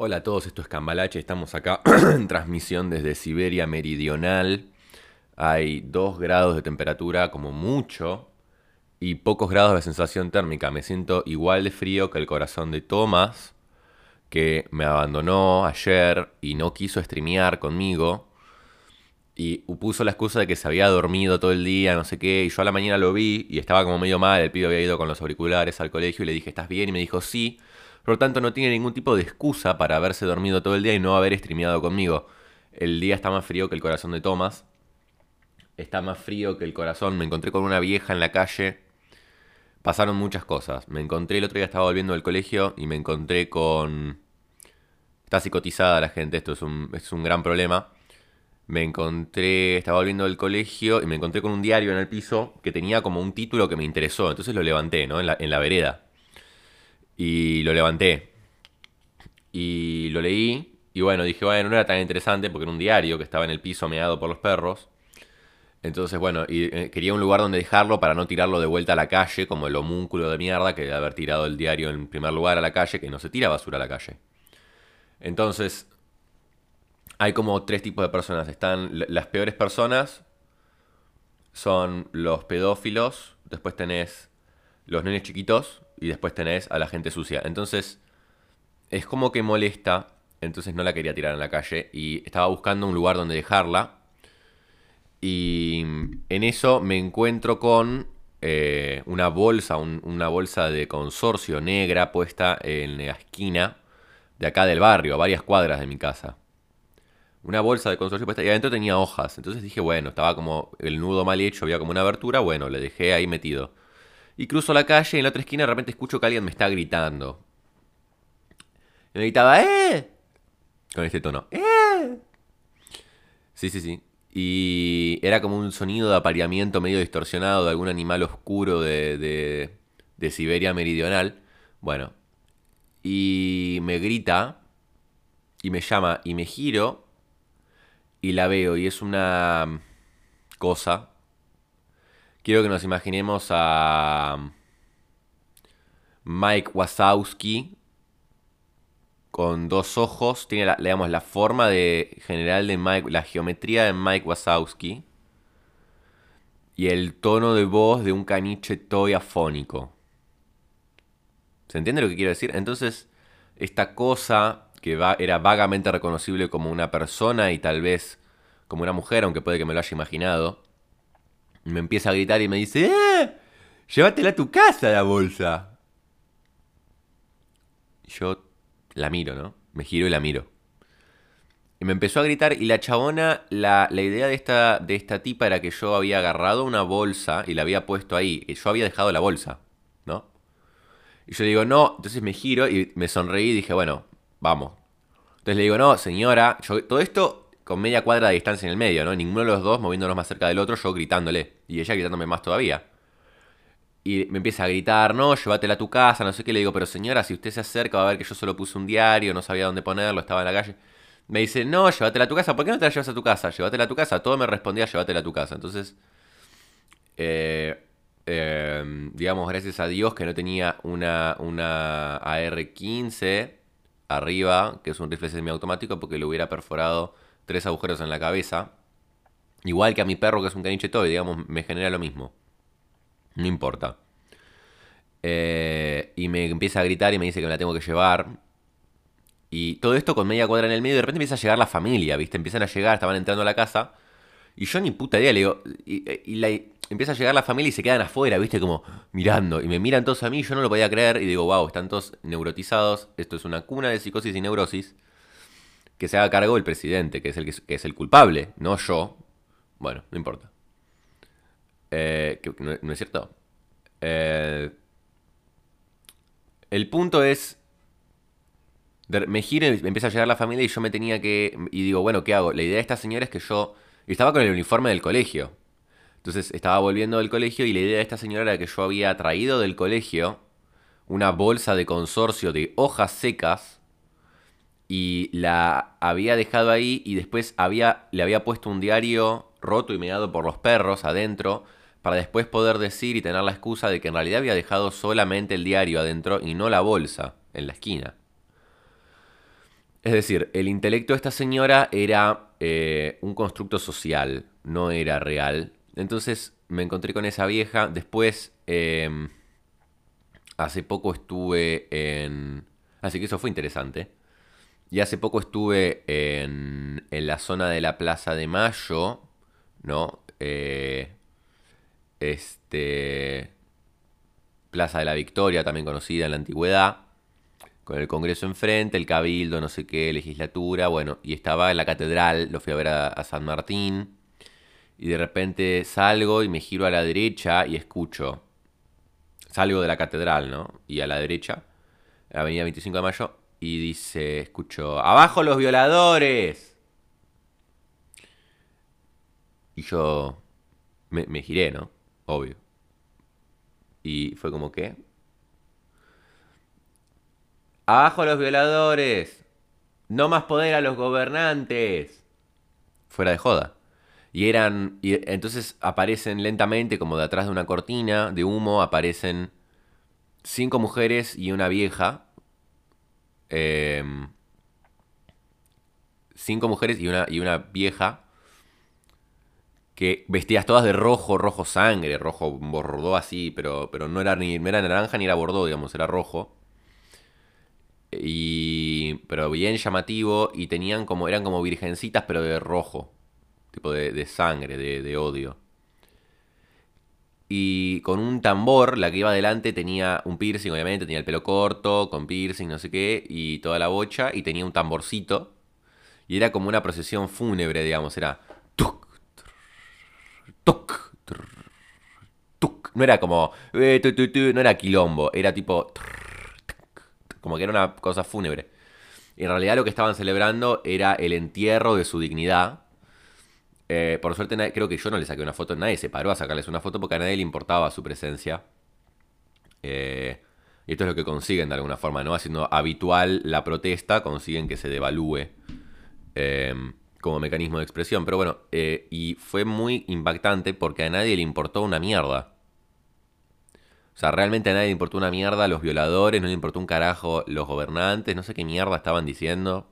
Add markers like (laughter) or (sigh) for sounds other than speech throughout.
Hola a todos, esto es Cambalache, estamos acá (clears throat) en transmisión desde Siberia Meridional. Hay 2 grados de temperatura como mucho y pocos grados de sensación térmica. Me siento igual de frío que el corazón de Thomas, que me abandonó ayer y no quiso streamear conmigo. Y puso la excusa de que se había dormido todo el día, no sé qué. Y yo a la mañana lo vi y estaba como medio mal. El pibe había ido con los auriculares al colegio y le dije, ¿estás bien? Y me dijo, sí. Por lo tanto, no tiene ningún tipo de excusa para haberse dormido todo el día y no haber streameado conmigo. El día está más frío que el corazón de Thomas. Está más frío que el corazón. Me encontré con una vieja en la calle. Pasaron muchas cosas. Me encontré el otro día, estaba volviendo del colegio y me encontré con... Está psicotizada la gente, esto es un, es un gran problema. Me encontré, estaba volviendo del colegio y me encontré con un diario en el piso que tenía como un título que me interesó. Entonces lo levanté, ¿no? En la, en la vereda. Y lo levanté. Y lo leí. Y bueno, dije, bueno, no era tan interesante porque era un diario que estaba en el piso meado por los perros. Entonces, bueno, y, eh, quería un lugar donde dejarlo para no tirarlo de vuelta a la calle, como el homúnculo de mierda que debe haber tirado el diario en primer lugar a la calle, que no se tira basura a la calle. Entonces, hay como tres tipos de personas. Están las peores personas, son los pedófilos, después tenés los nenes chiquitos, y después tenés a la gente sucia. Entonces, es como que molesta, entonces no la quería tirar en la calle y estaba buscando un lugar donde dejarla. Y en eso me encuentro con eh, una bolsa, una bolsa de consorcio negra puesta en la esquina de acá del barrio, a varias cuadras de mi casa. Una bolsa de consorcio puesta y adentro tenía hojas. Entonces dije, bueno, estaba como el nudo mal hecho, había como una abertura, bueno, le dejé ahí metido. Y cruzo la calle y en la otra esquina de repente escucho que alguien me está gritando. Y me gritaba, ¡eh! Con este tono, ¡eh! Sí, sí, sí. Y era como un sonido de apareamiento medio distorsionado de algún animal oscuro de, de, de Siberia meridional. Bueno. Y me grita y me llama y me giro y la veo y es una cosa quiero que nos imaginemos a Mike Wazowski con dos ojos. Tiene, la, la forma de, general de Mike, la geometría de Mike Wazowski. Y el tono de voz de un caniche toy afónico. ¿Se entiende lo que quiero decir? Entonces, esta cosa que va, era vagamente reconocible como una persona y tal vez como una mujer, aunque puede que me lo haya imaginado, me empieza a gritar y me dice, ¡eh! Llévatela a tu casa la bolsa. yo la miro, ¿no? Me giro y la miro. Y me empezó a gritar y la chabona, la, idea de esta, de esta tipa era que yo había agarrado una bolsa y la había puesto ahí. Y yo había dejado la bolsa, ¿no? Y yo le digo, no, entonces me giro y me sonreí y dije, bueno, vamos. Entonces le digo, no, señora, yo, todo esto con media cuadra de distancia en el medio, ¿no? Ninguno de los dos moviéndonos más cerca del otro, yo gritándole. Y ella gritándome más todavía. Y me empieza a gritar, no, llévatela a tu casa, no sé qué. Le digo, pero señora, si usted se acerca va a ver que yo solo puse un diario, no sabía dónde ponerlo, estaba en la calle. Me dice, no, llévatela a tu casa. ¿Por qué no te la llevas a tu casa? Llévatela a tu casa. Todo me respondía, llévatela a tu casa. Entonces, eh, eh, digamos, gracias a Dios que no tenía una, una AR-15 arriba, que es un rifle semiautomático, porque lo hubiera perforado tres agujeros en la cabeza. Igual que a mi perro, que es un caniche toy, digamos, me genera lo mismo. No importa. Eh, y me empieza a gritar y me dice que me la tengo que llevar. Y todo esto con media cuadra en el medio. Y de repente empieza a llegar la familia, ¿viste? Empiezan a llegar, estaban entrando a la casa. Y yo ni puta idea, le digo. Y, empieza a llegar la familia y se quedan afuera, ¿viste? Como mirando. Y me miran todos a mí, yo no lo podía creer. Y digo, wow, están todos neurotizados. Esto es una cuna de psicosis y neurosis que se haga cargo el presidente, que es el, que es el culpable, no yo. Bueno, no importa. Eh, no, es cierto? Eh, el punto es... Me giro y me empieza a llegar la familia y yo me tenía que... Y digo, bueno, ¿qué hago? La idea de esta señora es que yo... Estaba con el uniforme del colegio. Entonces estaba volviendo del colegio y la idea de esta señora era que yo había traído del colegio una bolsa de consorcio de hojas secas y la había dejado ahí y después había, le había puesto un diario roto y meado por los perros adentro para después poder decir y tener la excusa de que en realidad había dejado solamente el diario adentro y no la bolsa en la esquina. Es decir, el intelecto de esta señora era eh, un constructo social, no era real. Entonces me encontré con esa vieja. Después, em, hace poco estuve en... Así que eso fue interesante. Y hace poco estuve en, en la zona de la Plaza de Mayo, ¿no? Eh, este... Plaza de la Victoria, también conocida en la antigüedad con el Congreso enfrente, el Cabildo, no sé qué, legislatura, bueno, y estaba en la catedral, lo fui a ver a, San Martín, y de repente salgo y me giro a la derecha y escucho, salgo de la catedral, ¿no? Y a la derecha, Avenida 25 de Mayo, y dice, escucho, abajo los violadores. Y yo me, me giré, ¿no? Obvio. Y fue como que, Abajo los violadores. No más poder a los gobernantes. Fuera de joda. Y eran. Y entonces aparecen lentamente, como de atrás de una cortina de humo, aparecen cinco mujeres y una vieja. Em, cinco mujeres y una, y una vieja. Que vestidas todas de rojo, rojo sangre, rojo bordó así, pero, pero no, era ni, era naranja ni era bordó, digamos, era rojo. Y, pero bien llamativo y tenían como, eran como virgencitas pero de rojo, tipo de, sangre, de, odio. Y con un tambor, la que iba adelante tenía un piercing, obviamente, tenía el pelo corto, con piercing, no sé qué, y toda la bocha, y tenía un tamborcito. Y era como una procesión fúnebre, digamos, era... Tuc, tuc, tuc. No era como... Eh, no era quilombo, era tipo como que era una cosa fúnebre. En realidad lo que estaban celebrando era el entierro de su dignidad. Eh, por suerte, creo que yo no le saqué una foto, nadie se paró a sacarles una foto porque a nadie le importaba su presencia. Eh, y esto es lo que consiguen de alguna forma, ¿no? Haciendo habitual la protesta, consiguen que se devalúe eh, como mecanismo de expresión. Pero bueno, y fue muy impactante porque a nadie le importó una mierda. O sea, realmente a nadie le importó una mierda los violadores, no le importó un carajo los gobernantes, no sé qué mierda estaban diciendo.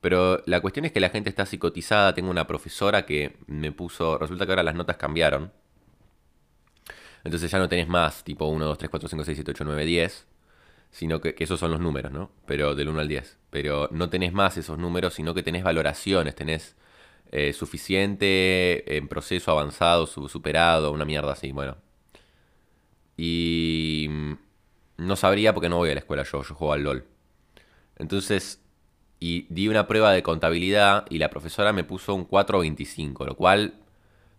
Pero la cuestión es que la gente está psicotizada. Tengo una profesora que me puso. Resulta que ahora las notas cambiaron. Entonces ya no tenés más tipo 1, 2, 3, 4, 5, 6, 7, 8, 9, 10. Sino que, esos son los números, ¿no? Pero del 1 al 10. Pero no tenés más esos números, sino que tenés valoraciones. Tenés eh, suficiente en proceso avanzado, superado, una mierda así. Bueno, y mm, no sabría porque no voy a la escuela yo, yo juego al LOL. Entonces, y di una prueba de contabilidad y la profesora me puso un 4.25, lo cual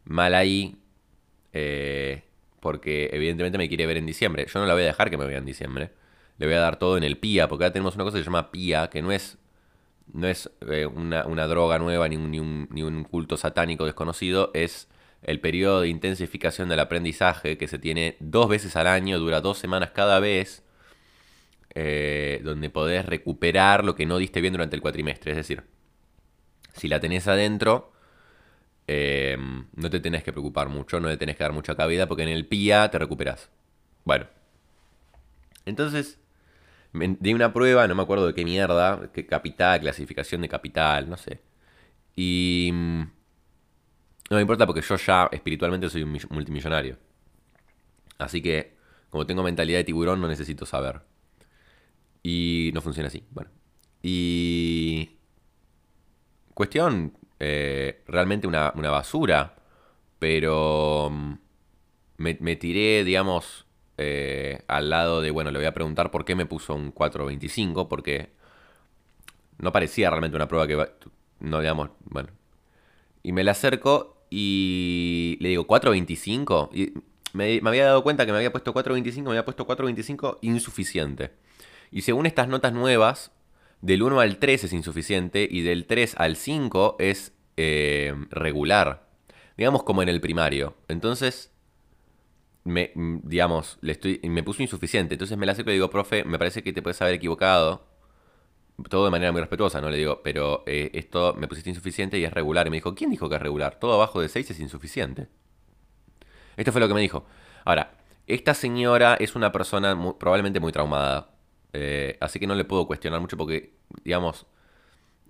mal ahí, eh, porque evidentemente me quiere ver en diciembre. Yo no la voy a dejar que me vea en diciembre. Le voy a dar todo en el PIA, porque ahora tenemos una cosa que se llama PIA, que no es, no es eh, una, droga nueva ni ni un culto satánico desconocido, es el periodo de intensificación del aprendizaje que se tiene dos veces al año, dura dos semanas cada vez, eh, donde podés recuperar lo que no diste bien durante el cuatrimestre. Es decir, si la tenés adentro, eh, no te tenés que preocupar mucho, no te tenés que dar mucha cabida, porque en el PIA te recuperás. Bueno. Entonces, di una prueba, no me acuerdo de qué mierda, qué capital, clasificación de capital, no sé. Y mm, no me importa porque yo ya espiritualmente soy un multimillonario. Así que, como tengo mentalidad de tiburón, no necesito saber. Y no funciona así. Bueno. Y... Cuestión, eh, realmente una, basura. Pero... Mm, me, tiré, digamos, eh, al lado de, bueno, le voy a preguntar por qué me puso un 425, porque no parecía realmente una prueba que... No, digamos, bueno. Y me la acerco y le digo, 4.25. Y me, había dado cuenta que me había puesto 4.25, me había puesto 4.25 insuficiente. Y según estas notas nuevas, del 1 al 3 es insuficiente y del 3 al 5 es eh, regular. Digamos como en el primario. Entonces, me, digamos, le estoy, me puso insuficiente. Entonces me la acerco y digo, profe, me parece que te puedes haber equivocado todo de manera muy respetuosa, ¿no? Le digo, pero eh, esto me pusiste insuficiente y es regular. Y me dijo, ¿quién dijo que es regular? Todo abajo de 6 es insuficiente. Esto fue lo que me dijo. Ahora, esta señora es una persona probablemente muy traumada. Eh, así que no le puedo cuestionar mucho porque, digamos,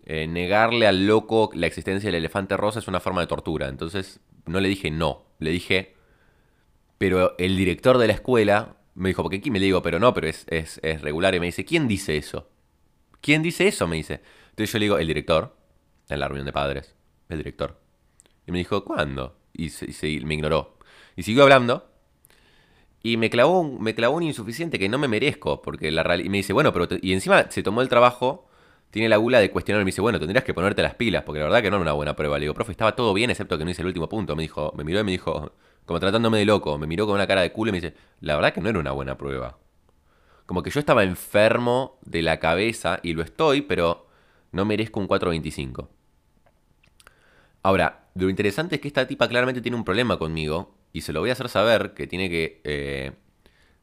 eh, negarle al loco la existencia del elefante rosa es una forma de tortura. Entonces no le dije no, le dije, pero el director de la escuela me dijo, porque aquí me digo, pero no, pero es, es, es regular. Y me dice, ¿quién dice eso? ¿Quién dice eso? Me dice. Entonces yo le digo, el director, en la reunión de padres, el director. Y me dijo, ¿cuándo? Y, me ignoró. Y siguió hablando. Y me clavó, me clavó un insuficiente que no me merezco. Porque la Y me dice, bueno, pero. Y encima se tomó el trabajo. Tiene la gula de cuestionar. Me dice, bueno, tendrías que ponerte las pilas. Porque la verdad que no era una buena prueba. Le digo, profe, estaba todo bien, excepto que no hice el último punto. Me dijo, me miró y me dijo, como tratándome de loco. Me miró con una cara de culo y me dice, la verdad que no era una buena prueba. Como que yo estaba enfermo de la cabeza. Y lo estoy, pero no merezco un 425. Ahora, lo interesante es que esta tipa claramente tiene un problema conmigo y se lo voy a hacer saber que tiene que, eh,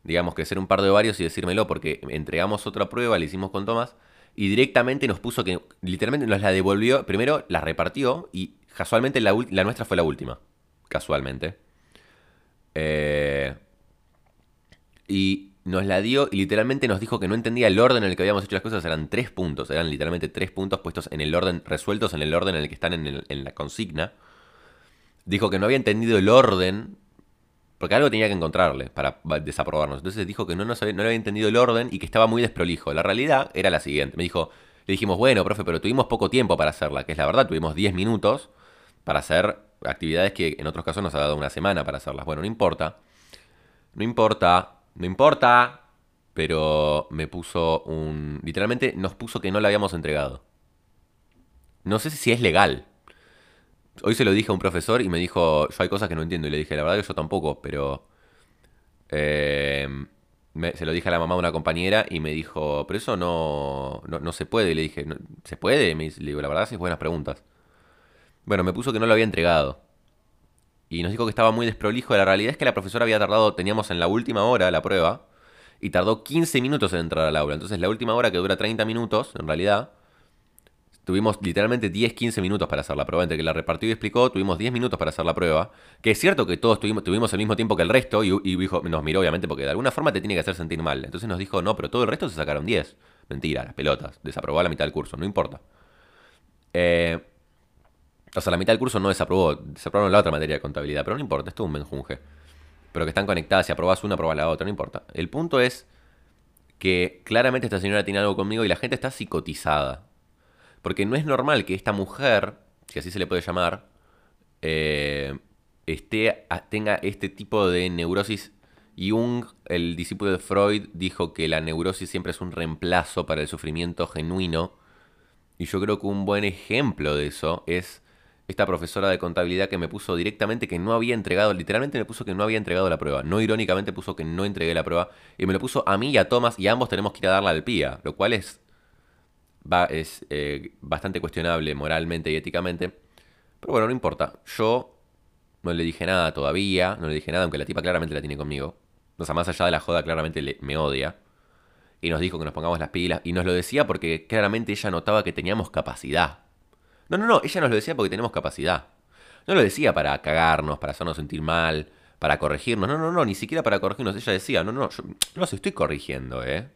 digamos, crecer un par de varios y decírmelo porque entregamos otra prueba, la hicimos con Tomás y directamente nos puso que, literalmente nos la devolvió, primero la repartió y casualmente la, la nuestra fue la última, casualmente. Eh, y nos la dio y literalmente nos dijo que no entendía el orden en el que habíamos hecho las cosas. Eran tres puntos, eran literalmente tres puntos puestos en el orden, resueltos en el orden en el que están en, la consigna. Dijo que no había entendido el orden, porque algo tenía que encontrarle para desaprobarnos. Entonces dijo que no, no había entendido el orden y que estaba muy desprolijo. La realidad era la siguiente. Me dijo, le dijimos, bueno, profe, pero tuvimos poco tiempo para hacerla, que es la verdad, tuvimos 10 minutos para hacer actividades que en otros casos nos ha dado una semana para hacerlas. Bueno, no importa. No importa no importa, pero me puso un... Literalmente nos puso que no la habíamos entregado. No sé si es legal. Hoy se lo dije a un profesor y me dijo, yo hay cosas que no entiendo. Y le dije, la verdad que yo tampoco, pero... Eh, se lo dije a la mamá de una compañera y me dijo, pero eso no, no, se puede. Y le dije, ¿se puede? Me le digo, la verdad, es buenas preguntas. Bueno, me puso que no lo había entregado y nos dijo que estaba muy desprolijo. La realidad es que la profesora había tardado, teníamos en la última hora la prueba, y tardó 15 minutos en entrar al aula. Entonces la última hora que dura 30 minutos, en realidad, tuvimos literalmente 10-15 minutos para hacer la prueba. Entre que la repartió y explicó, tuvimos 10 minutos para hacer la prueba. Que es cierto que todos tuvimos, tuvimos el mismo tiempo que el resto, y, dijo, nos miró obviamente porque de alguna forma te tiene que hacer sentir mal. Entonces nos dijo, no, pero todo el resto se sacaron 10. Mentira, las pelotas. Desaprobó a la mitad del curso, no importa. Eh, o sea, la mitad del curso no desaprobó, desaprobaron la otra materia de contabilidad, pero no importa, esto es un menjunje. Pero que están conectadas, si aprobas una, aprobas la otra, no importa. El punto es que claramente esta señora tiene algo conmigo y la gente está psicotizada. Porque no es normal que esta mujer, si así se le puede llamar, eh, esté, tenga este tipo de neurosis. Jung, el discípulo de Freud, dijo que la neurosis siempre es un reemplazo para el sufrimiento genuino. Y yo creo que un buen ejemplo de eso es esta profesora de contabilidad que me puso directamente que no había entregado, literalmente me puso que no había entregado la prueba. No irónicamente puso que no entregué la prueba. Y me lo puso a mí y a Thomas y ambos tenemos que ir a darla al pía. Lo cual es, va, es eh, bastante cuestionable moralmente y éticamente. Pero bueno, no importa. Yo no le dije nada todavía. No le dije nada, aunque la tipa claramente la tiene conmigo. O sea, más allá de la joda, claramente me odia. Y nos dijo que nos pongamos las pilas. Y nos lo decía porque claramente ella notaba que teníamos capacidad. No, no, no, ella nos lo decía porque tenemos capacidad. No lo decía para cagarnos, para hacernos sentir mal, para corregirnos. No, no, no, ni siquiera para corregirnos. Ella decía, no, no, yo no los estoy corrigiendo, ¿eh?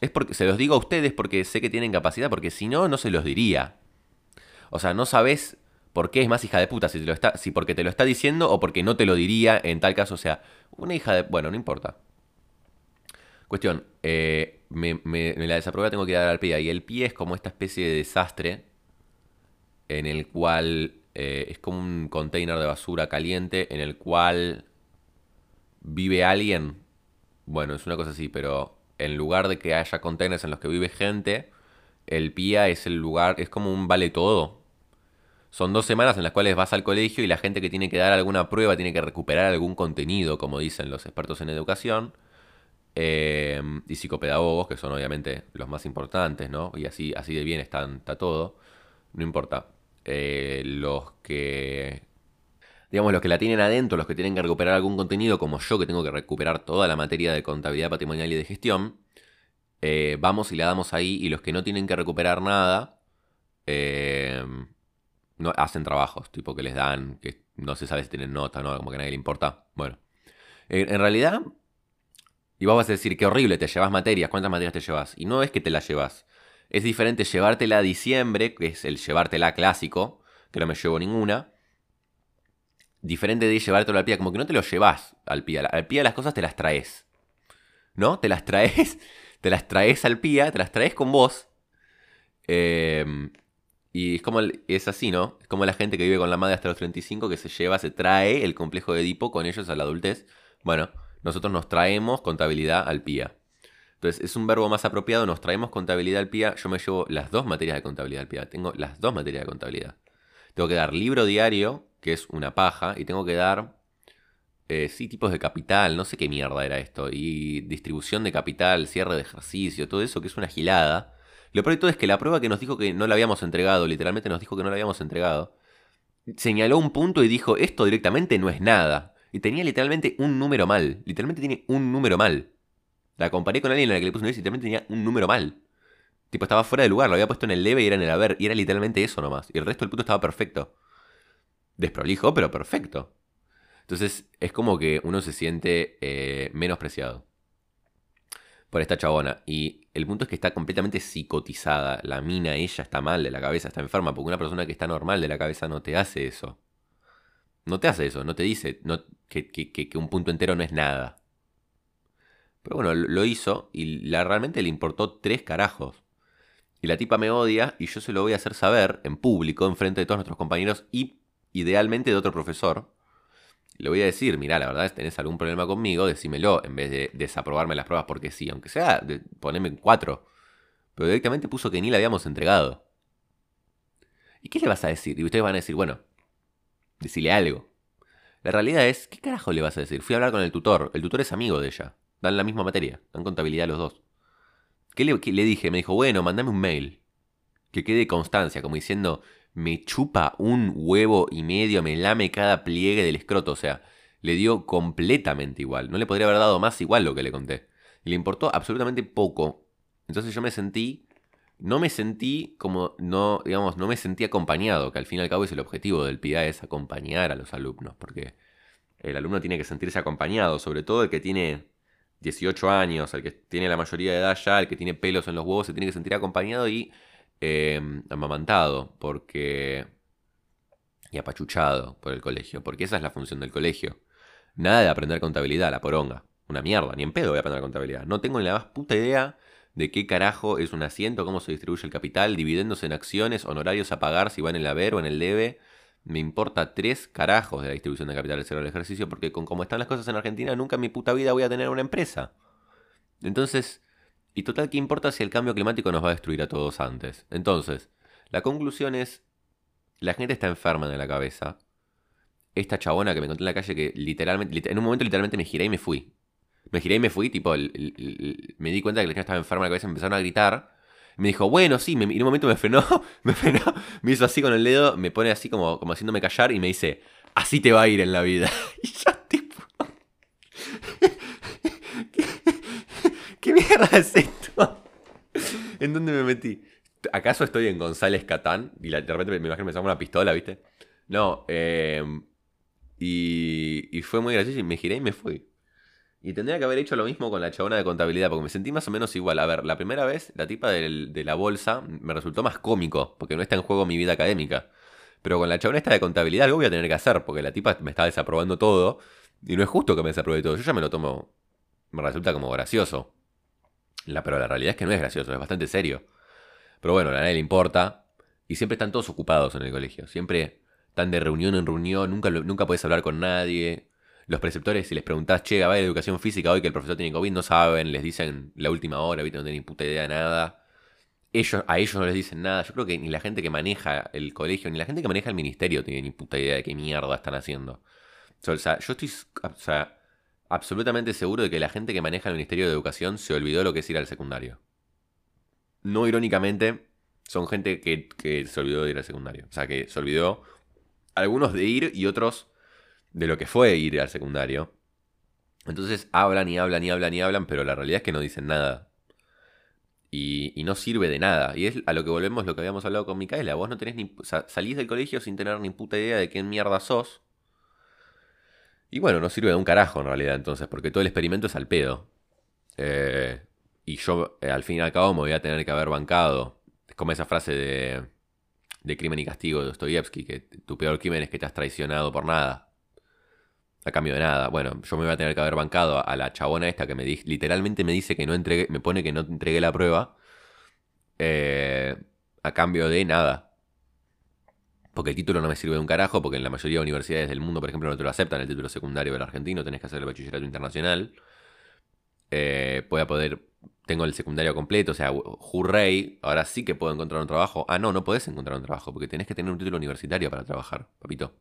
Es porque se los digo a ustedes porque sé que tienen capacidad, porque si no, no se los diría. O sea, no sabes por qué es más hija de puta, si, te lo está, si porque te lo está diciendo o porque no te lo diría en tal caso. O sea, una hija de... Bueno, no importa. Cuestión, eh, me, la desaprobé, tengo que dar al pie. Y el pie es como esta especie de desastre en el cual eh, es como un container de basura caliente en el cual vive alguien. Bueno, es una cosa así, pero en lugar de que haya containers en los que vive gente, el PIA es el lugar, es como un vale todo. Son dos semanas en las cuales vas al colegio y la gente que tiene que dar alguna prueba tiene que recuperar algún contenido, como dicen los expertos en educación. Eh, y psicopedagogos, que son obviamente los más importantes, ¿no? Y así, así de bien están, está todo. No importa. Eh, los que digamos, los que la tienen adentro, los que tienen que recuperar algún contenido, como yo que tengo que recuperar toda la materia de contabilidad patrimonial y de gestión, eh, vamos y la damos ahí, y los que no tienen que recuperar nada, eh, no, hacen trabajos, tipo que les dan, que no se sabe si tienen nota, ¿no? Como que a nadie le importa. Bueno, en realidad, y vos vas a decir, qué horrible, te llevas materias, ¿cuántas materias te llevas? Y no es que te las llevas, Es diferente llevártela a diciembre, que es el llevártela clásico, que no me llevo ninguna. Diferente de llevártelo al pie, como que no te lo llevas al pie. Al pie las cosas te las traes. ¿No? Te las traes, (laughs) te las traes al pie, te las traes con vos. Eh, y es como es así, ¿no? Es como la gente que vive con la madre hasta los 35 que se lleva, se trae el complejo de Edipo con ellos a la adultez. Bueno, nosotros nos traemos contabilidad al PIA. Entonces, es un verbo más apropiado, nos traemos contabilidad al PIA. Yo me llevo las dos materias de contabilidad al PIA. Tengo las dos materias de contabilidad. Tengo que dar libro diario, que es una paja, y tengo que dar, eh, sí, tipos de capital, no sé qué mierda era esto, y distribución de capital, cierre de ejercicio, todo eso que es una gilada lo peor es que la prueba que nos dijo que no la habíamos entregado, literalmente nos dijo que no la habíamos entregado, señaló un punto y dijo, esto directamente no es nada. Y tenía literalmente un número mal. Literalmente tiene un número mal. La comparé con alguien a la que le puse un 10 y literalmente tenía un número mal. Tipo, estaba fuera de lugar, lo había puesto en el leve y era en el haber. Y era literalmente eso nomás. Y el resto del punto estaba perfecto. Desprolijo, pero perfecto. Entonces es como que uno se siente eh, menospreciado por esta chabona. Y el punto es que está completamente psicotizada. La mina, ella está mal de la cabeza, está enferma, porque una persona que está normal de la cabeza no te hace eso. No te hace eso, no te dice no, que, un punto entero no es nada. Pero bueno, lo hizo y la, realmente le importó tres carajos. Y la tipa me odia y yo se lo voy a hacer saber en público, en frente de todos nuestros compañeros y idealmente de otro profesor le voy a decir, mira, la verdad tenés algún problema conmigo, decímelo, en vez de desaprobarme las pruebas porque sí, aunque sea, de, poneme cuatro. Pero directamente puso que ni la habíamos entregado. ¿Y qué le vas a decir? Y ustedes van a decir, bueno, decirle algo. La realidad es, ¿qué carajo le vas a decir? Fui a hablar con el tutor, el tutor es amigo de ella, dan la misma materia, dan contabilidad los dos. ¿Qué le, qué le dije? Me dijo, bueno, mandame un mail. Que quede constancia, como diciendo, me chupa un huevo y medio, me lame cada pliegue del escroto, o sea, le dio completamente igual. No le podría haber dado más igual lo que le conté. le importó absolutamente poco. Entonces yo me sentí, no me sentí como, no, digamos, no me sentí acompañado, que al fin y al cabo es el objetivo del PIA, es acompañar a los alumnos, porque el alumno tiene que sentirse acompañado, sobre todo el que tiene 18 años, el que tiene la mayoría de edad ya, el que tiene pelos en los huevos, se tiene que sentir acompañado y Em, amamantado porque y apachuchado por el colegio, porque esa es la función del colegio. Nada de aprender contabilidad, la poronga. Una mierda, ni en pedo voy a aprender contabilidad. No tengo ni la más puta idea de qué carajo es un asiento, cómo se distribuye el capital, dividendos en acciones, honorarios a pagar, si van en el haber o en el debe. Me importa tres carajos de la distribución de capital del cero del ejercicio, porque con cómo están las cosas en Argentina, nunca en mi puta vida voy a tener una empresa. Entonces, y total, ¿qué importa si el cambio climático nos va a destruir a todos antes? Entonces, la conclusión es, la gente está enferma de la cabeza. Esta chabona que me encontré en la calle que literalmente, en un momento literalmente me giré y me fui. Me giré y me fui, tipo, me di cuenta que la gente estaba enferma de la cabeza, me empezaron a gritar. Me dijo, bueno, sí, y en un momento me frenó, (laughs) me frenó, me hizo así con el dedo, me pone así como, como haciéndome callar y me dice, así te va a ir en la vida. (laughs) Y yo, tipo... ¿Qué mierda es esto? ¿En dónde me metí? ¿Acaso estoy en González Catán? Y de repente me imagino que me saco una pistola, ¿viste? No, eh, y, y fue muy gracioso y me giré y me fui. Y tendría que haber hecho lo mismo con la chabona de contabilidad, porque me sentí más o menos igual. A ver, la primera vez, la tipa de la bolsa me resultó más cómico, porque no está en juego mi vida académica. Pero con la chabona esta de contabilidad algo voy a tener que hacer, porque la tipa me está desaprobando todo. Y no es justo que me desapruebe todo. Yo ya me lo tomo. Me resulta como gracioso. La, pero la realidad es que no es gracioso, es bastante serio. Pero bueno, a nadie le importa. Y siempre están todos ocupados en el colegio. Siempre están de reunión en reunión, nunca, nunca puedes hablar con nadie. Los preceptores, si les preguntás, che, va a haber educación física hoy que el profesor tiene COVID, no saben, les dicen la última hora, ¿viste? no tienen ni puta idea de nada. Ellos, a ellos no les dicen nada. Yo creo que ni la gente que maneja el colegio, ni la gente que maneja el ministerio tiene ni puta idea de qué mierda están haciendo. O sea, yo estoy. O sea, absolutamente seguro de que la gente que maneja el Ministerio de Educación se olvidó lo que es ir al secundario. No irónicamente, son gente que, se olvidó de ir al secundario. O sea, que se olvidó algunos de ir y otros de lo que fue ir al secundario. Entonces hablan y hablan y hablan y hablan, pero la realidad es que no dicen nada. Y, no sirve de nada. Y es a lo que volvemos lo que habíamos hablado con Micaela. Vos no tenés ni. salís del colegio sin tener ni puta idea de quién mierda sos. Y bueno, no sirve de un carajo en realidad entonces, porque todo el experimento es al pedo. Eh, y yo, eh, al fin y al cabo, me voy a tener que haber bancado. Es como esa frase de, de Crimen y Castigo de Dostoyevsky, que tu peor crimen es que te has traicionado por nada. A cambio de nada. Bueno, yo me voy a tener que haber bancado a la chabona esta que me di, literalmente me dice que no entregué, me pone que no entregué la prueba. Eh, a cambio de nada. Porque el título no me sirve de un carajo, porque en la mayoría de universidades del mundo, por ejemplo, no te lo aceptan el título secundario del argentino, tenés que hacer el bachillerato internacional. Eh, voy a poder, tengo el secundario completo, o sea, hurray, ahora sí que puedo encontrar un trabajo. Ah, no, no podés encontrar un trabajo, porque tenés que tener un título universitario para trabajar, papito.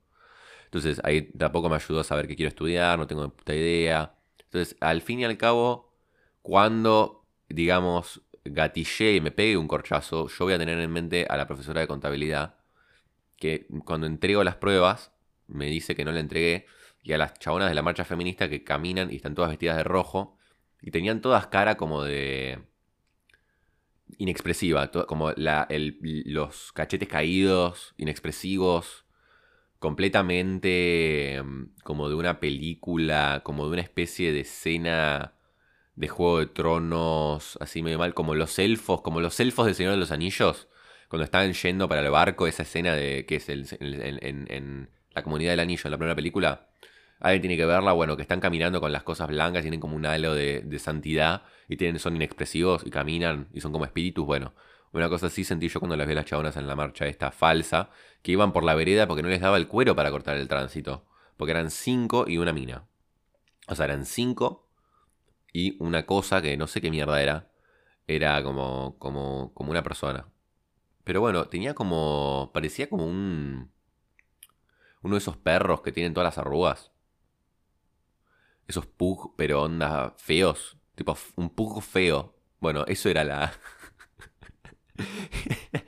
Entonces ahí tampoco me ayudó a saber qué quiero estudiar, no tengo puta idea. Entonces, al fin y al cabo, cuando, digamos, gatillé y me pegue un corchazo, yo voy a tener en mente a la profesora de contabilidad que cuando entrego las pruebas me dice que no le entregué y a las chabonas de la marcha feminista que caminan y están todas vestidas de rojo y tenían todas cara como de inexpresiva, como los cachetes caídos, inexpresivos, completamente mm, como de una película, como de una especie de escena de Juego de Tronos, así medio mal, como los elfos, como los elfos del Señor de los Anillos, cuando estaban yendo para el barco, esa escena de que es el, en, la comunidad del anillo, en la primera película. Alguien tiene que verla, bueno, que están caminando con las cosas blancas, tienen como un halo de, santidad y tienen, son inexpresivos y caminan y son como espíritus, bueno. Una cosa así sentí yo cuando las vi las chabonas en la marcha esta falsa, que iban por la vereda porque no les daba el cuero para cortar el tránsito. Porque eran cinco y una mina. O sea, eran cinco y una cosa que no sé qué mierda era. Era como, como, como una persona. Pero bueno, tenía como. Parecía como un. Uno de esos perros que tienen todas las arrugas. Esos pug, pero onda feos. Tipo, un pug feo. Bueno, eso era la. (laughs)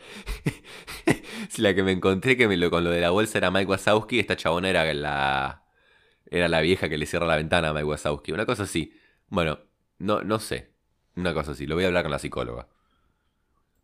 la que me encontré que me lo, con lo de la bolsa era Mike Wazowski. Esta chabona era la. Era la vieja que le cierra la ventana a Mike Wazowski. Una cosa así. Bueno, no, no sé. Una cosa así. Lo voy a hablar con la psicóloga.